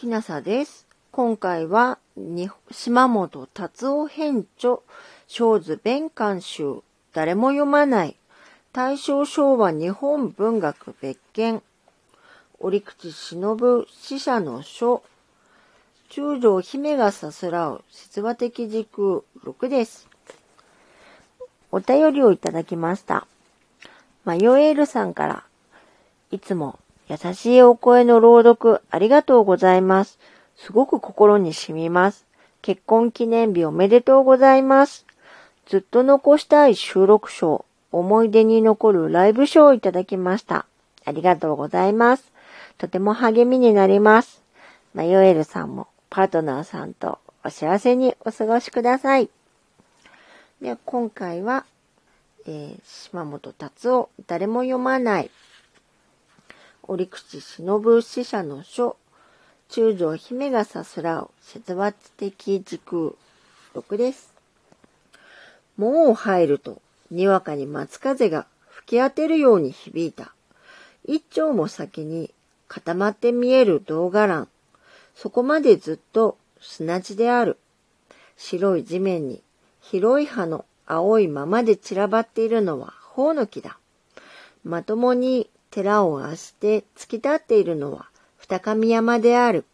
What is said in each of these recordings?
きなさです。今回は、島本達夫編著、小図弁監修、誰も読まない、大正昭和日本文学別件、折口忍死者の書、中条姫がさすらう、説話的時空6です。お便りをいただきました。マヨエールさんから、いつも優しいお声の朗読ありがとうございます。すごく心に染みます。結婚記念日おめでとうございます。ずっと残したい収録賞、思い出に残るライブ賞をいただきました。ありがとうございます。とても励みになります。マヨエルさんもパートナーさんとお幸せにお過ごしください。で今回は、えー、島本達夫、誰も読まない折口忍死者の書、中条姫がさすらう、節罰的時空、6です。門を入ると、にわかに松風が吹き当てるように響いた。一丁も先に固まって見える銅画欄。そこまでずっと砂地である。白い地面に広い葉の青いままで散らばっているのは頬の木だ。まともに寺をあして突き立っているのは二上山である。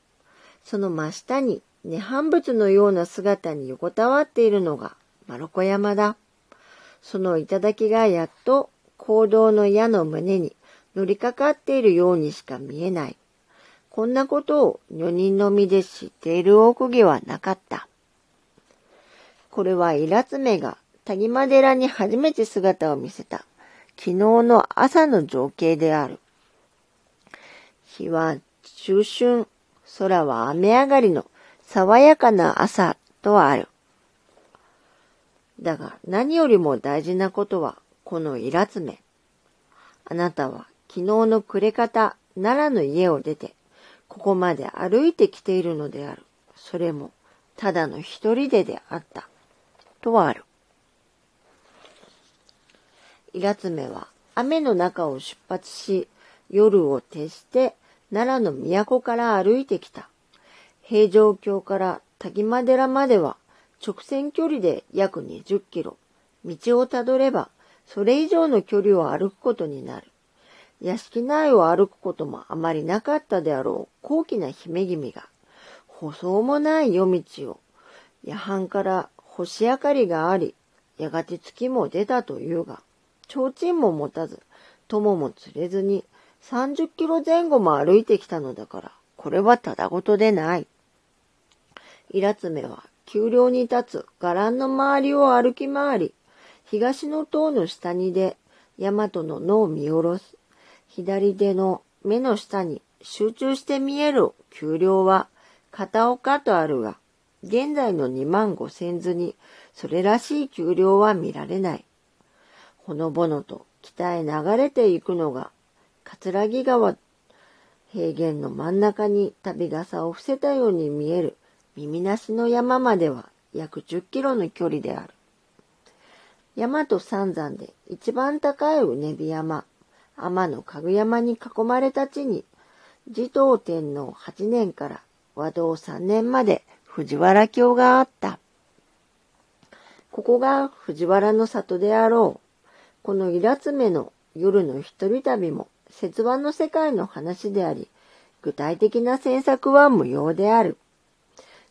その真下に涅槃仏のような姿に横たわっているのが丸子山だ。その頂がやっと行動の矢の胸に乗りかかっているようにしか見えない。こんなことを女人の身で知っている奥義はなかった。これはイラツメが谷間寺に初めて姿を見せた。昨日の朝の情景である。日は中春、空は雨上がりの爽やかな朝とある。だが何よりも大事なことはこのイラツメ。あなたは昨日の暮れ方、奈良の家を出て、ここまで歩いてきているのである。それも、ただの一人でであった。とある。イラツメは雨の中を出発し、夜を徹して奈良の都から歩いてきた。平城京から滝間寺までは直線距離で約20キロ。道をたどればそれ以上の距離を歩くことになる。屋敷内を歩くこともあまりなかったであろう高貴な姫君が、舗装もない夜道を、夜半から星明かりがあり、やがて月も出たというが、提灯も持たず、友も連れずに、30キロ前後も歩いてきたのだから、これはただごとでない。イラツメは、丘陵に立つ伽藍の周りを歩き回り、東の塔の下にで、大和の野を見下ろす。左手の目の下に集中して見える丘陵は、片岡とあるが、現在の2万5千図に、それらしい丘陵は見られない。ほのぼのと北へ流れていくのが、葛城川平原の真ん中に旅傘を伏せたように見える耳なしの山までは約10キロの距離である。山と三山で一番高いうねび山、天の家具山に囲まれた地に、持統天皇8年から和道3年まで藤原京があった。ここが藤原の里であろう。このイラツメの夜の一人旅も節話の世界の話であり、具体的な詮索は無用である。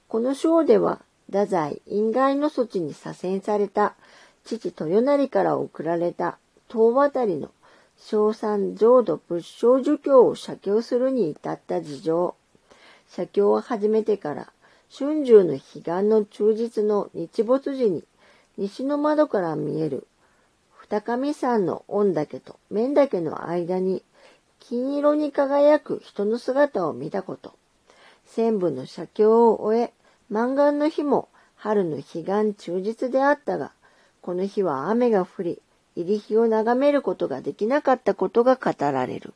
この章では、太宰因外の措置に左遷された父豊成から送られた東渡りの小三浄土仏性儒教を写経するに至った事情。写経を始めてから春秋の彼岸の忠実の日没時に西の窓から見える二上山の御岳と面岳の間に金色に輝く人の姿を見たこと。千部の写経を終え、満願の日も春の彼岸忠実であったが、この日は雨が降り、入り日を眺めることができなかったことが語られる。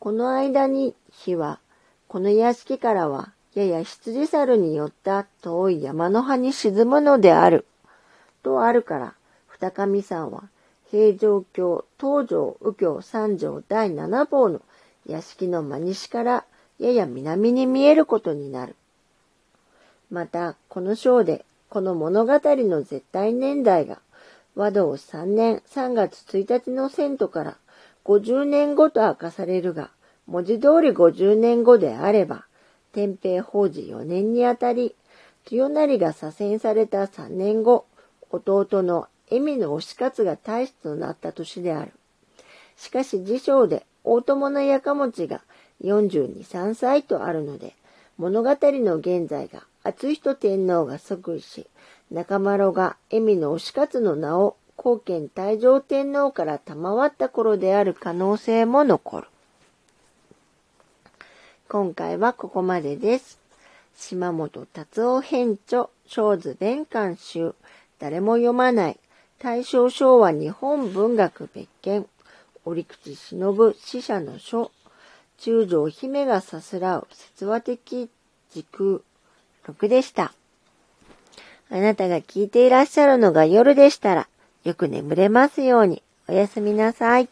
この間に日は、この屋敷からはやや羊猿によった遠い山の葉に沈むのである。とあるから、二上さんは、平城京、東城、右京、三条第七房の屋敷の真西からやや南に見えることになる。また、この章で、この物語の絶対年代が、和道3年3月1日の遷都から50年後と明かされるが、文字通り50年後であれば、天平法治4年にあたり、清成が左遷された3年後、弟の恵美の推し活が大使となった年である。しかし辞書で大友のやかもちが42、3歳とあるので、物語の現在が厚人天皇が即位し、中丸が恵美の推し活の名を後見太上天皇から賜った頃である可能性も残る。今回はここまでです。島本達夫編著、小図弁監修、誰も読まない、大正昭和日本文学別件、折口忍死者の書、中条姫がさすらう説話的時空6でした。あなたが聞いていらっしゃるのが夜でしたら、よく眠れますように。おやすみなさい。